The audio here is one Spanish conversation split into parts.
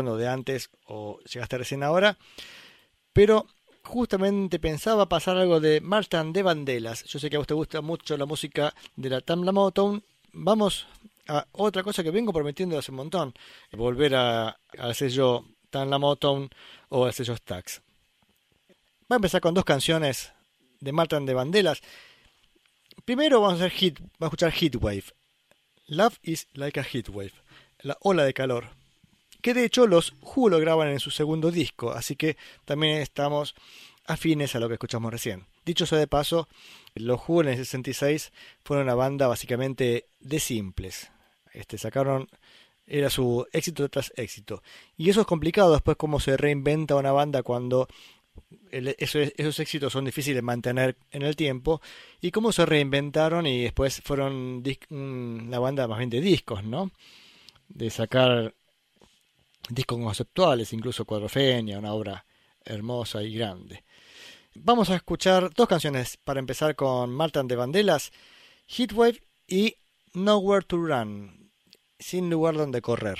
De antes o llegaste recién ahora, pero justamente pensaba pasar algo de Martin de Vandelas. Yo sé que a vos te gusta mucho la música de la Tamla Motown. Vamos a otra cosa que vengo prometiendo hace un montón, volver a, al sello Tamla Motown o al sello Stax. Voy a empezar con dos canciones de Martin de Vandelas. Primero vamos a, hacer hit, vamos a escuchar Heatwave. Love is like a heatwave, la ola de calor que de hecho los Who lo graban en su segundo disco, así que también estamos afines a lo que escuchamos recién. Dicho sea de paso, los Who en el 66 fueron una banda básicamente de simples. Este, sacaron, era su éxito tras éxito. Y eso es complicado después cómo se reinventa una banda cuando esos, éxitos son difíciles de mantener en el tiempo y cómo se reinventaron y después fueron una banda más bien de discos, ¿no? De sacar discos conceptuales, incluso Cuadrofenia, una obra hermosa y grande. Vamos a escuchar dos canciones para empezar con Martin de Vandelas, Heatwave y Nowhere to Run, sin lugar donde correr.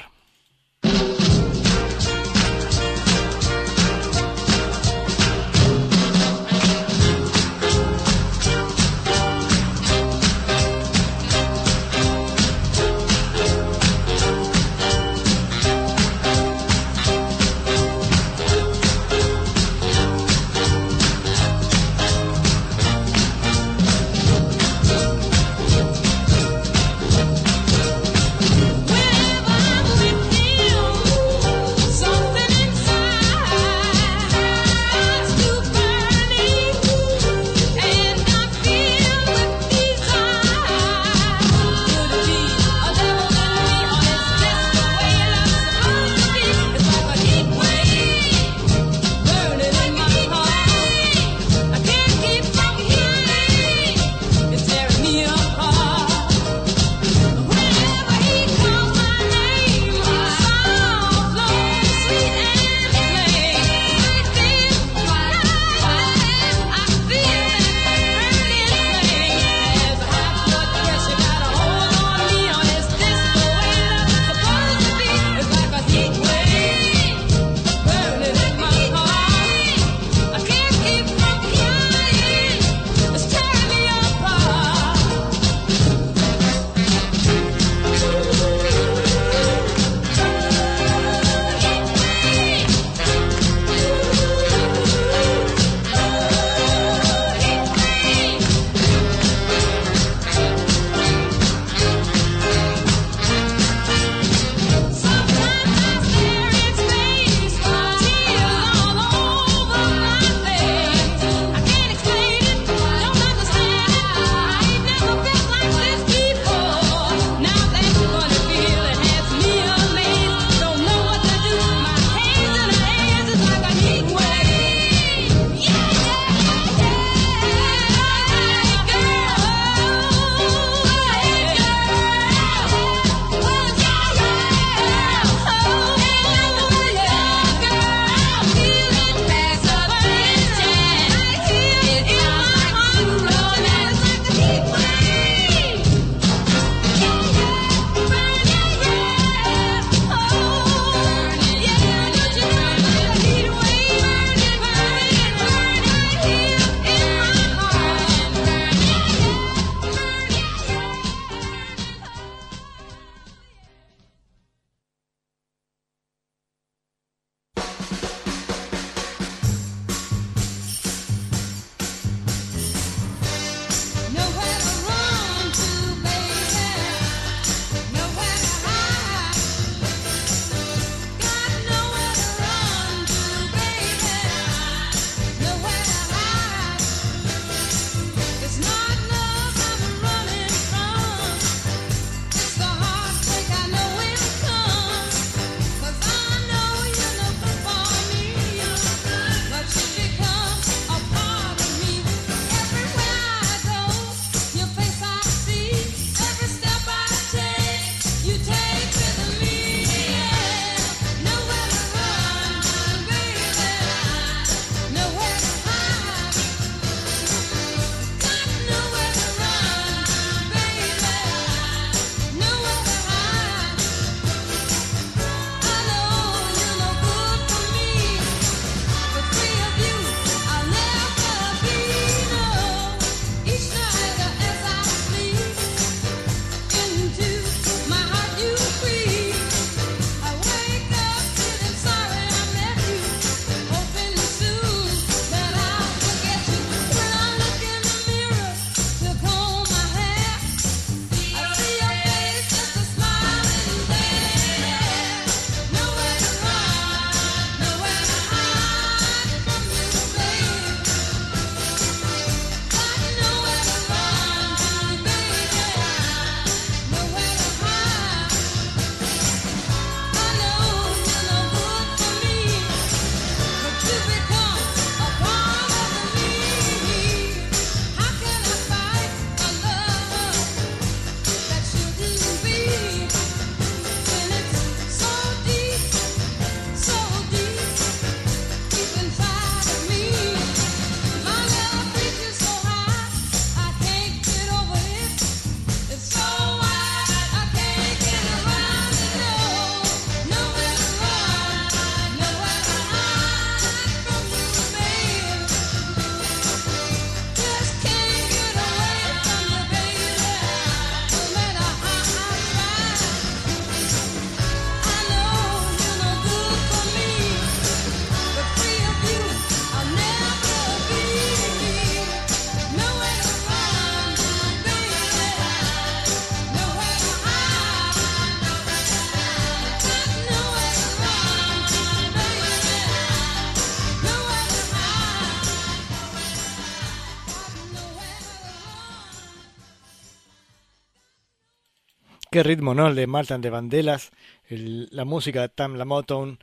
Qué ritmo, ¿no? De Martin de Vandelas, la música de Tam La Motown.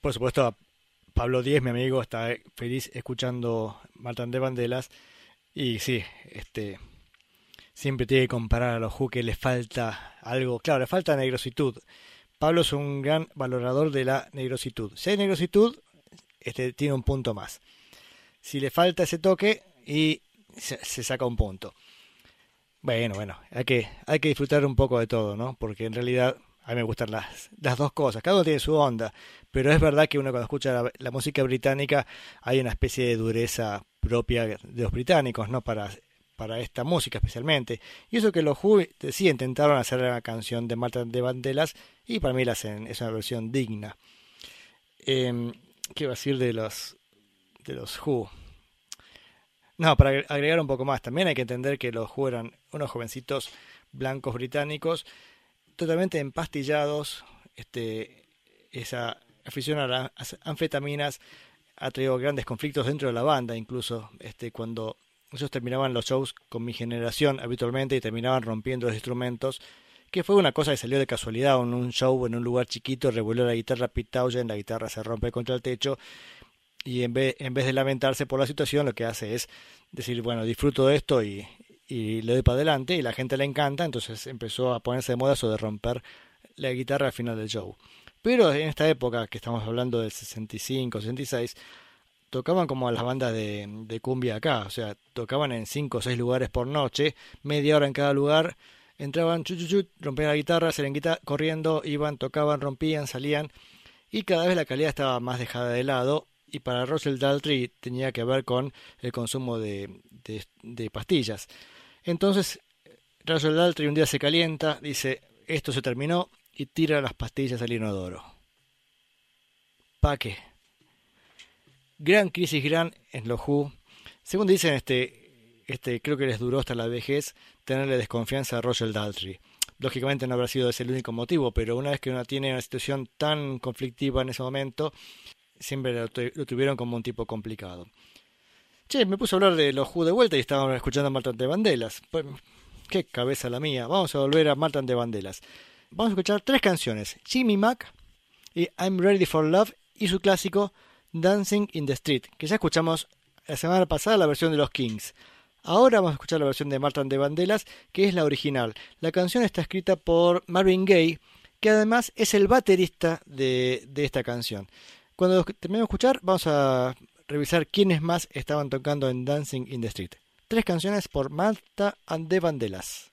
Por supuesto, Pablo Díez, mi amigo, está feliz escuchando Martin de Vandelas. Y sí, este siempre tiene que comparar a los Who que le falta algo. Claro, le falta negrositud. Pablo es un gran valorador de la negrositud. Si hay negrositud, este, tiene un punto más. Si le falta ese toque, y se, saca un punto. Bueno, bueno, hay que, hay que disfrutar un poco de todo, ¿no? Porque en realidad a mí me gustan las, las dos cosas, cada uno tiene su onda, pero es verdad que uno cuando escucha la, música británica hay una especie de dureza propia de los británicos, ¿no? Para, para esta música especialmente. Y eso que los Who sí intentaron hacer una canción de Marta de Vandelas y para mí la hacen, es una versión digna. Eh, ¿Qué iba a decir de los, de los Who? No, para agregar un poco más, también hay que entender que los Who eran unos jovencitos blancos británicos totalmente empastillados. Este, esa afición a las anfetaminas ha traído grandes conflictos dentro de la banda, incluso este, cuando ellos terminaban los shows con mi generación habitualmente y terminaban rompiendo los instrumentos, que fue una cosa que salió de casualidad en un show en un lugar chiquito, revolvió la guitarra Pete en la guitarra se rompe contra el techo y en vez, en vez de lamentarse por la situación, lo que hace es decir, bueno, disfruto de esto y, y le doy para adelante y la gente le encanta, entonces empezó a ponerse de moda eso de romper la guitarra al final del show. Pero en esta época, que estamos hablando del 65, 66, tocaban como las bandas de, de cumbia acá, o sea, tocaban en 5 o 6 lugares por noche, media hora en cada lugar, entraban, chuchuchut, rompían la guitarra, se guitarra, corriendo, iban, tocaban, rompían, salían, y cada vez la calidad estaba más dejada de lado y para Russell Daltrey tenía que ver con el consumo de, pastillas. Entonces, Russell Daltrey un día se calienta, dice, esto se terminó y tira las pastillas al inodoro. ¿Pa qué? Gran crisis, gran en los. Según dicen, este, este, creo que les duró hasta la vejez tenerle desconfianza a Russell Daltrey. Lógicamente no habrá sido ese el único motivo, pero una vez que uno tiene una situación tan conflictiva en ese momento, siempre lo, tuvieron como un tipo complicado. Che, me puse a hablar de los Who de vuelta y estaban escuchando a Martin de Bandelas. Pues, qué cabeza la mía. Vamos a volver a Martin de Bandelas. Vamos a escuchar tres canciones: Jimmy Mac y I'm Ready for Love y su clásico Dancing in the Street, que ya escuchamos la semana pasada la versión de los Kings. Ahora vamos a escuchar la versión de Martin de Bandelas, que es la original. La canción está escrita por Marvin Gaye, que además es el baterista de, de esta canción. Cuando terminemos de escuchar, vamos a revisar quiénes más estaban tocando en Dancing in the Street. Tres canciones por Malta and the Vandellas.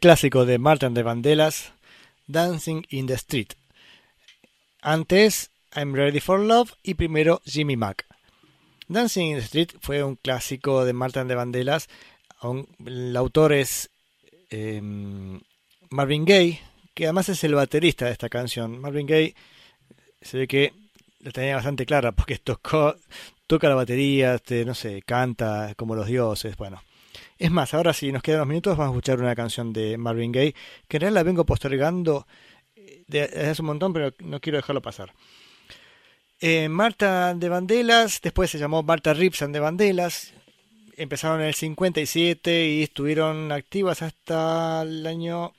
Clásico de Martin de Vandellas, Dancing in the Street. Antes, I'm Ready for Love y primero Jimmy Mac. Dancing in the Street fue un clásico de Martin de Vandellas. El autor es em, Marvin Gaye, que además es el baterista de esta canción. Marvin Gaye se ve que la tenía bastante clara porque tocó, toca la batería, este, no sé, canta como los dioses, bueno. Es más, ahora si nos quedan unos minutos vamos a escuchar una canción de Marvin Gaye, que en realidad la vengo postergando eh, desde hace un montón, pero no quiero dejarlo pasar. Eh, Marta de Vandelas, después se llamó Marta Ripson de Vandelas, empezaron en el 57 y estuvieron activas hasta el año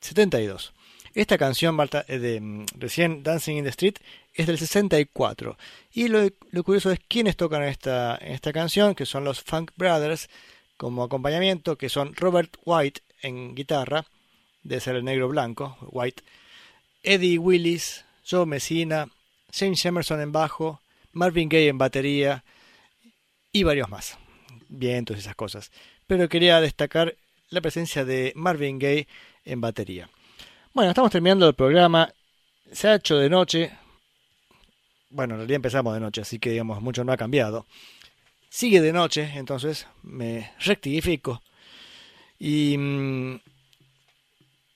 72. Esta canción, de mm, recién Dancing in the Street, es del 64. Y lo, curioso es quiénes tocan esta, esta canción, que son los Funk Brothers, como acompañamiento, que son Robert White en guitarra, de ser el negro blanco, White, Eddie Willis, Joe Messina, James Emerson en bajo, Marvin Gaye en batería y varios más. Vientos y esas cosas. Pero quería destacar la presencia de Marvin Gaye en batería. Bueno, estamos terminando el programa. Se ha hecho de noche. Bueno, en realidad empezamos de noche, así que digamos, mucho no ha cambiado. Sigue de noche, entonces me rectifico. Y mm,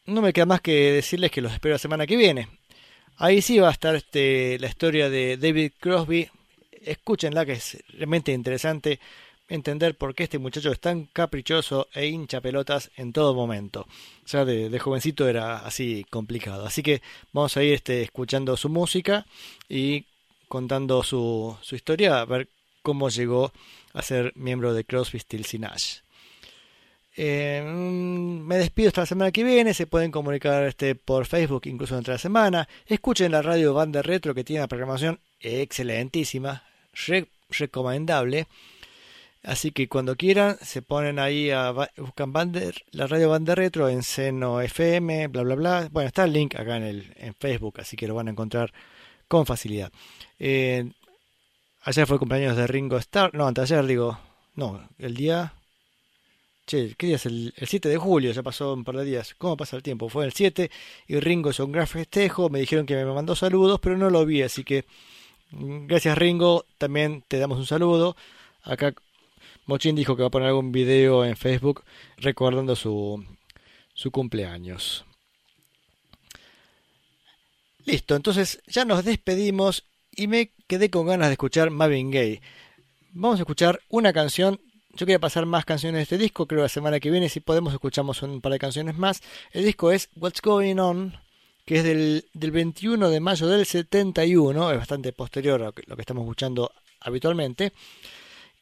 no me queda más que decirles que los espero la semana que viene. Ahí sí va a estar este, la historia de David Crosby. Escúchenla, que es realmente interesante entender por qué este muchacho es tan caprichoso e hincha pelotas en todo momento. Ya de, de jovencito era así complicado. Así que vamos a ir este, escuchando su música y contando su, su historia, a ver cómo llegó a ser miembro de Crosby, Stills Nash. Eh, mm, me despido hasta la semana que viene. Se pueden comunicar este, por Facebook incluso entre la semana. Escuchen la radio Banda Retro que tiene una programación excelentísima, recomendable. Así que cuando quieran, se ponen ahí a buscan la radio Banda Retro en Seno FM, bla bla bla. Bueno, está el link acá en, el, en Facebook, así que lo van a encontrar con facilidad. Eh, ayer fue el cumpleaños de Ringo Starr, no, antes ayer digo, no, el día... Che, ¿qué día es? El, 7 de julio, ya pasó un par de días. ¿Cómo pasa el tiempo? Fue el 7 y Ringo hizo un gran festejo, me dijeron que me mandó saludos, pero no lo vi, así que mm, gracias Ringo, también te damos un saludo. Acá Mochin dijo que va a poner algún video en Facebook recordando su, su cumpleaños. Listo, entonces ya nos despedimos y me quedé con ganas de escuchar Marvin Gaye. Vamos a escuchar una canción. Yo quería pasar más canciones de este disco, creo la semana que viene si podemos escuchamos un par de canciones más. El disco es What's Going On, que es del, del 21 de mayo del 71, es bastante posterior a lo que estamos escuchando habitualmente.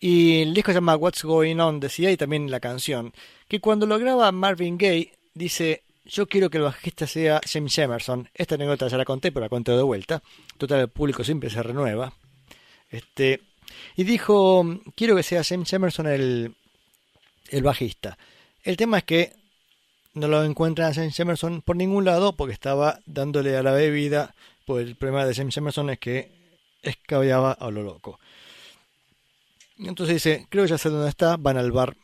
Y el disco se llama What's Going On, decía, y también la canción. Que cuando lo graba Marvin Gaye, dice: Yo quiero que el bajista sea James Emerson. Esta anécdota ya la conté, pero la conté de vuelta. Total, el público siempre se renueva. Este, y dijo: Quiero que sea James Emerson el, el bajista. El tema es que no lo encuentran a James Emerson por ningún lado porque estaba dándole a la bebida. Pues el problema de James Emerson es que escabeaba a lo loco. Entonces dice, creo que ya sé dónde está, van al bar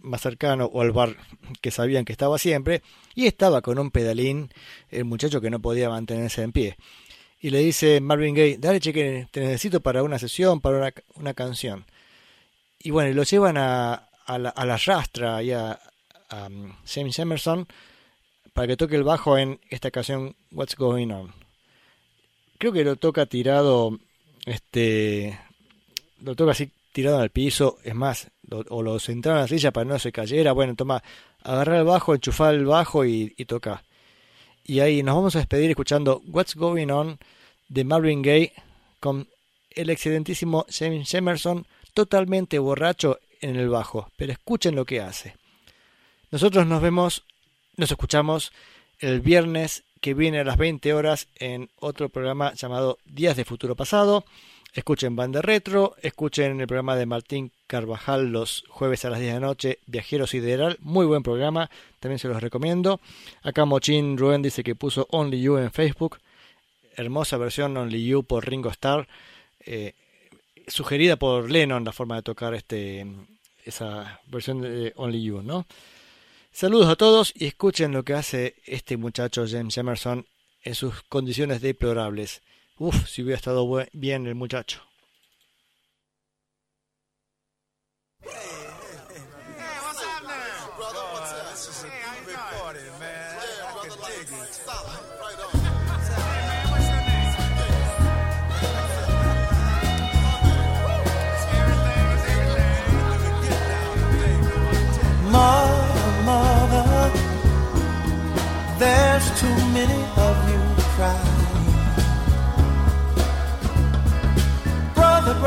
más cercano o al bar que sabían que estaba siempre y estaba con un pedalín el muchacho que no podía mantenerse en pie. Y le dice Marvin Gaye, dale cheque, te necesito para una sesión, para una, canción. Y bueno, y lo llevan a, a, la, a la rastra y a, a um, James Emerson para que toque el bajo en esta canción What's Going On. Creo que lo toca tirado, este, lo toca así tirado al piso, es más, o lo sentaron en la silla para no se cayera, bueno, toma, agarrar el bajo, enchufar el bajo y, toca. Y ahí nos vamos a despedir escuchando What's Going On de Marvin Gaye con el excelentísimo James Emerson totalmente borracho en el bajo, pero escuchen lo que hace. Nosotros nos vemos, nos escuchamos el viernes que viene a las 20 horas en otro programa llamado Días de Futuro Pasado. Escuchen Banda Retro, escuchen el programa de Martín Carvajal los jueves a las 10 de la noche, Viajero Sideral, muy buen programa, también se los recomiendo. Acá Mochín Rubén dice que puso Only You en Facebook, hermosa versión Only You por Ringo Starr, eh, sugerida por Lennon la forma de tocar este esa versión de Only You, ¿no? Saludos a todos y escuchen lo que hace este muchacho James Emerson en sus condiciones deplorables. Uf, si hubiera estado bien el muchacho. There's too many of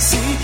See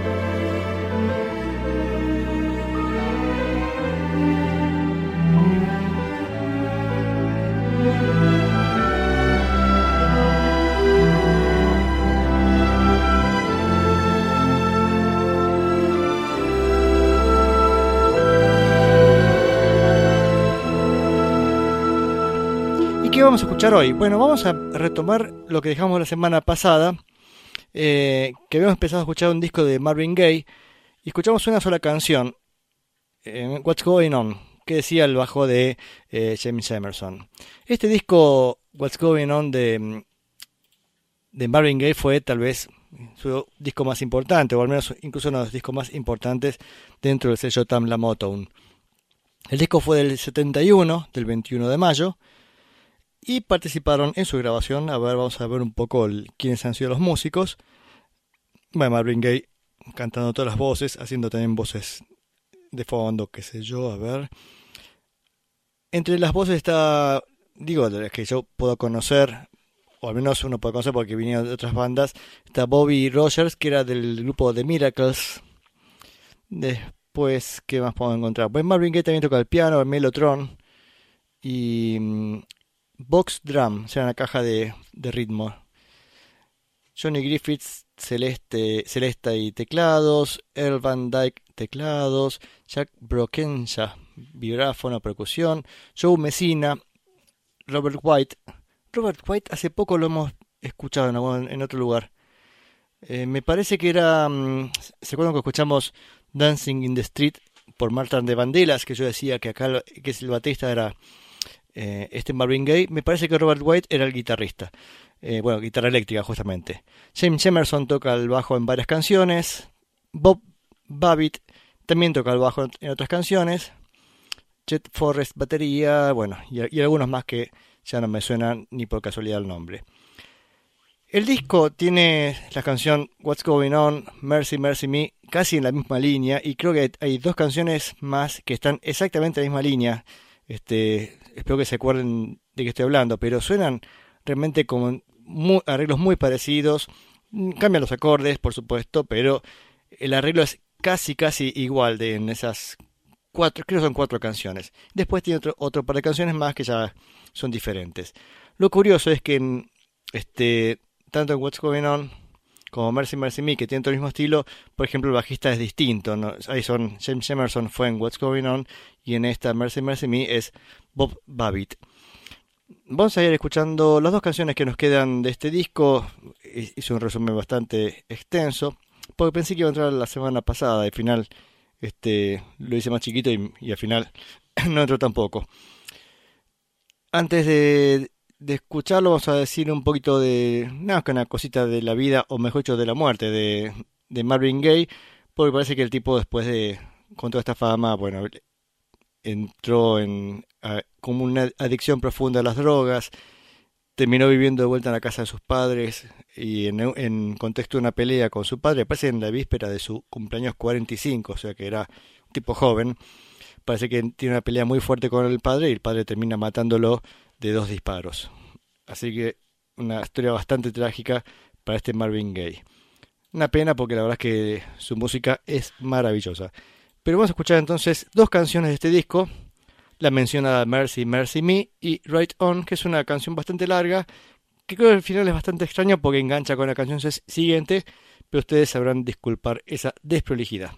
Hoy? Bueno, vamos a retomar lo que dejamos la semana pasada, eh, que habíamos empezado a escuchar un disco de Marvin Gaye y escuchamos una sola canción, eh, What's Going On, que decía el bajo de eh, James Emerson. Este disco, What's Going On de, de Marvin Gaye, fue tal vez su disco más importante, o al menos incluso uno de los discos más importantes dentro del sello Tamla Motown. El disco fue del 71, del 21 de mayo, y participaron en su grabación. A ver, vamos a ver un poco quiénes han sido los músicos. Bueno, Marvin Gaye cantando todas las voces, haciendo también voces de fondo, qué sé yo, a ver. Entre las voces está, digo, de las que yo puedo conocer, o al menos uno puede conocer porque vinieron de otras bandas, está Bobby Rogers, que era del grupo The Miracles. Después, ¿qué más puedo encontrar? Pues Marvin Gaye también toca el piano, el melotron y mm, box drum, o sea, una caja de, de ritmo. Johnny Griffiths, Celeste, Celesta y teclados, Earl Van Dyke, teclados, Jack Brokensha, vibráfono, percusión, Joe Messina, Robert White, Robert White hace poco lo hemos escuchado en, otro lugar. Eh, me parece que era. Mm, ¿Se acuerdan que escuchamos Dancing in the Street por Martin de Bandelas? Que yo decía que acá que el batista era eh, este Marvin Gaye. Me parece que Robert White era el guitarrista. Eh, bueno, guitarra eléctrica, justamente. James Emerson toca el bajo en varias canciones. Bob Babbitt también toca el bajo en otras canciones. Jet Forrest batería, bueno, y algunos más que ya no me suena ni por casualidad el nombre. El disco tiene la canción What's Going On, Mercy, Mercy Me, casi en la misma línea, y creo que hay dos canciones más que están exactamente en la misma línea. Este, espero que se acuerden de qué estoy hablando, pero suenan realmente como arreglos muy parecidos. Cambian los acordes, por supuesto, pero el arreglo es casi, casi igual de en esas cuatro, creo que son cuatro canciones. Después tiene otro, otro par de canciones más que ya son diferentes. Lo curioso es que en, este, tanto en What's Going On como Mercy Mercy Me, que tienen todo el mismo estilo, por ejemplo, el bajista es distinto. Ahí son James Emerson fue en What's Going On y en esta Mercy Mercy Me es Bob Babbitt. Vamos a ir escuchando las dos canciones que nos quedan de este disco. Hice un resumen bastante extenso, porque pensé que iba a entrar la semana pasada, al final este, lo hice más chiquito y al final no entró tampoco antes de, escucharlo, vamos a decir un poquito de. Nada, que una cosita de la vida, o mejor dicho, de la muerte de, de Marvin Gaye, porque parece que el tipo, después de. con toda esta fama, bueno, entró en. como una adicción profunda a las drogas, terminó viviendo de vuelta en la casa de sus padres y en, en contexto de una pelea con su padre, parece en la víspera de su cumpleaños 45, o sea que era un tipo joven parece que tiene una pelea muy fuerte con el padre y el padre termina matándolo de dos disparos. Así que una historia bastante trágica para este Marvin Gaye. Una pena porque la verdad es que su música es maravillosa. Pero vamos a escuchar entonces dos canciones de este disco. La mencionada Mercy, Mercy Me y Right On, que es una canción bastante larga, que creo que al final es bastante extraño porque engancha con la canción siguiente, pero ustedes sabrán disculpar esa desprolijidad.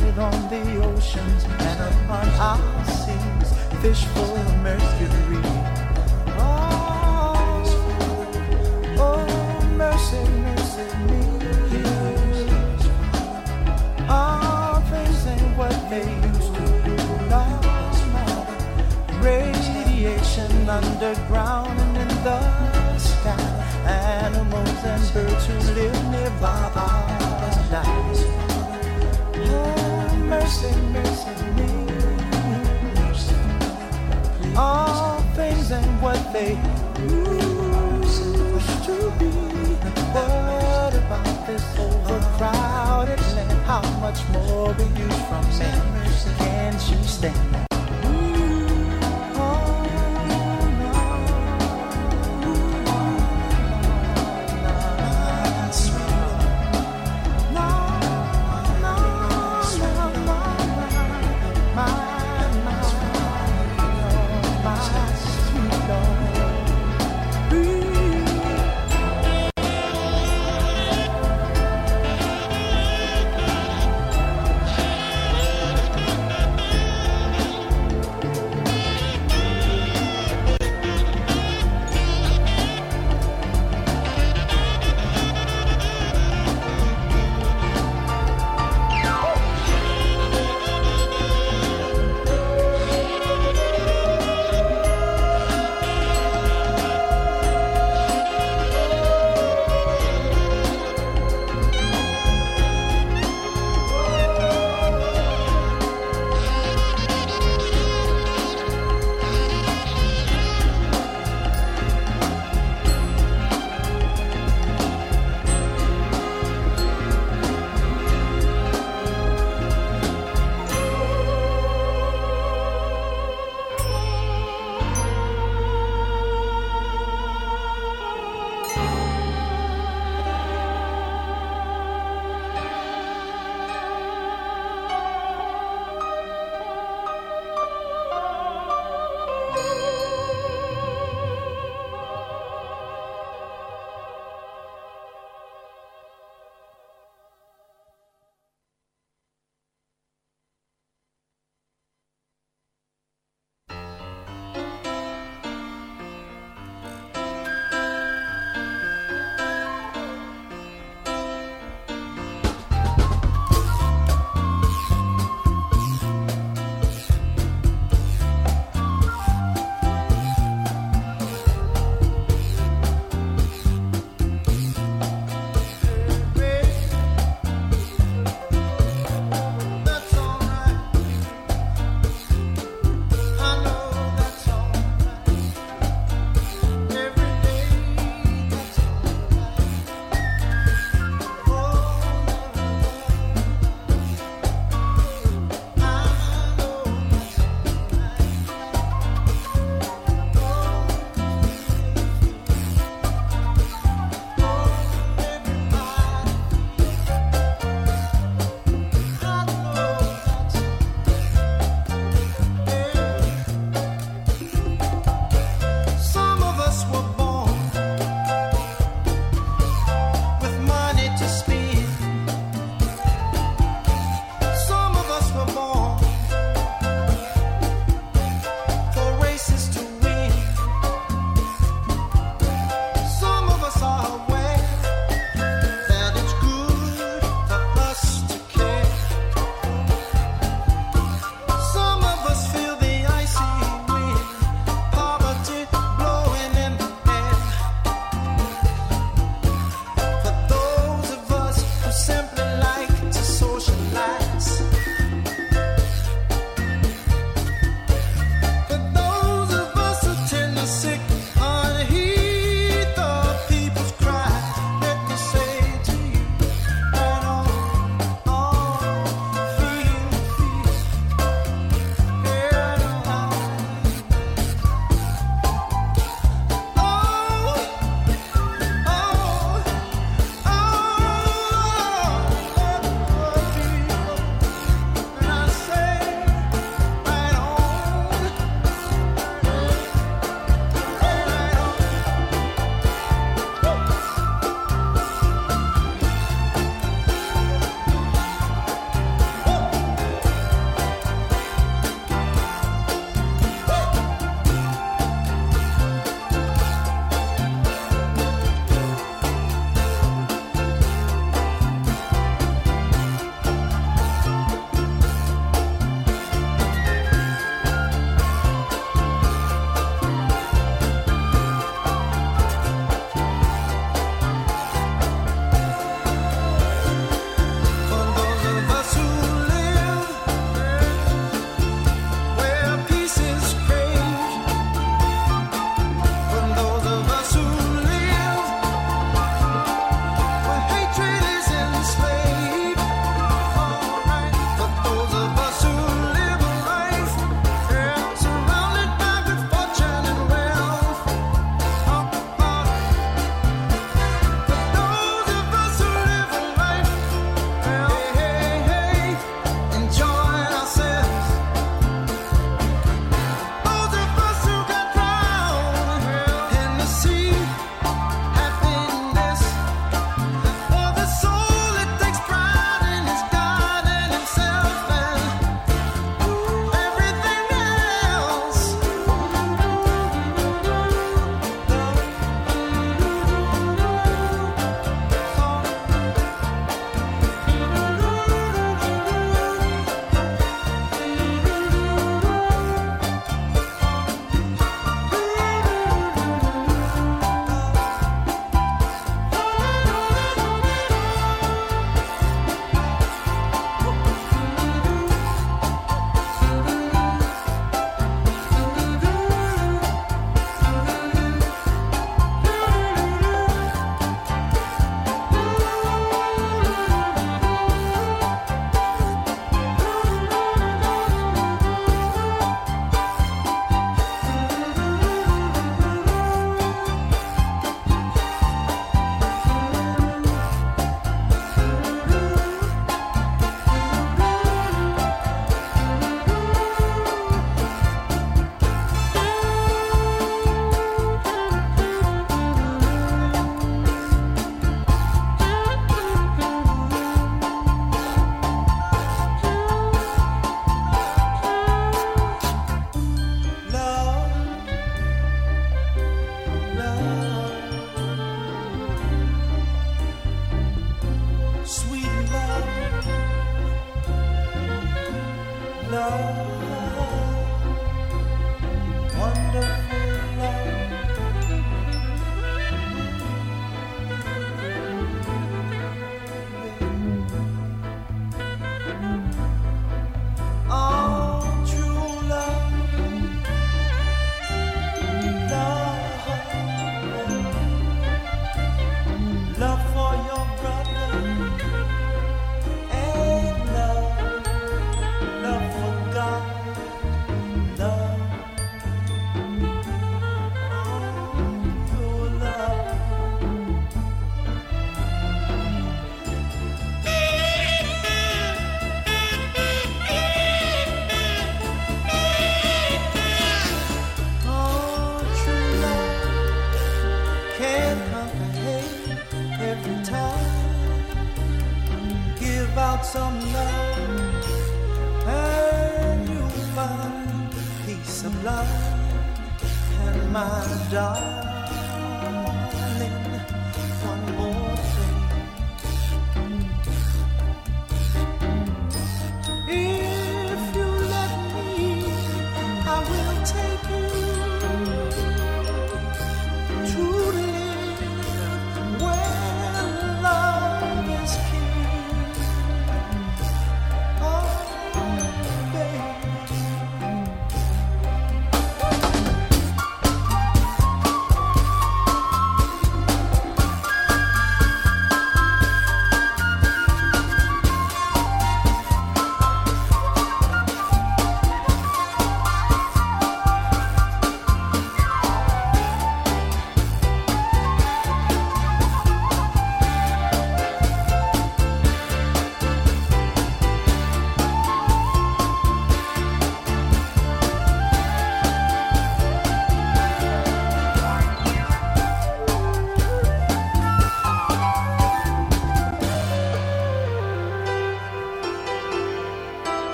On the oceans and upon our seas, fish full of mercury. Oh, oh, mercy, mercy me. Things ain't what they used to be. No, radiation underground and in the sky. Animals and birds who live nearby are what they used to be. What about this overcrowded land? How much more will you from me? Can't you stand?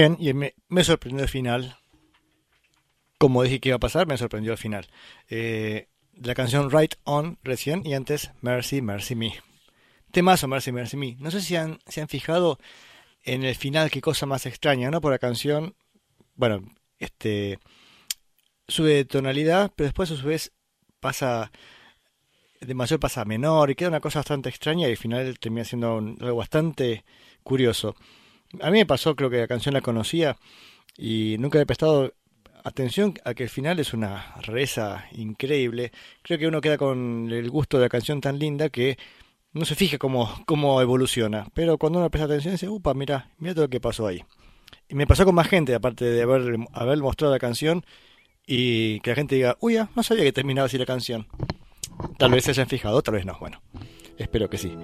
Bien, y me, sorprendió el final. Como dije que iba a pasar, me sorprendió el final. Eh, la canción Right On recién y antes Mercy, Mercy Me. Temazo Mercy, Mercy Me. No sé si han, han fijado en el final, qué cosa más extraña, ¿no? Por la canción, bueno, este sube de tonalidad, pero después a su vez pasa de mayor pasa a menor y queda una cosa bastante extraña y al final termina siendo algo bastante curioso. A mí me pasó, creo que la canción la conocía y nunca había prestado atención a que el final es una reza increíble. Creo que uno queda con el gusto de la canción tan linda que no se fija cómo, cómo evoluciona. Pero cuando uno presta atención dice, upa, mira, mira todo lo que pasó ahí. Y me pasó con más gente, aparte de haber, haber mostrado la canción y que la gente diga, uy, no sabía que terminaba así la canción. Tal vez se hayan fijado, tal vez no. Bueno, espero que sí.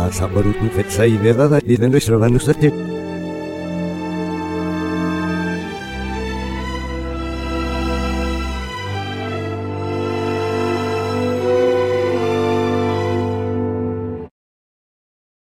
la saborutu fetzai de dada i de nuestro.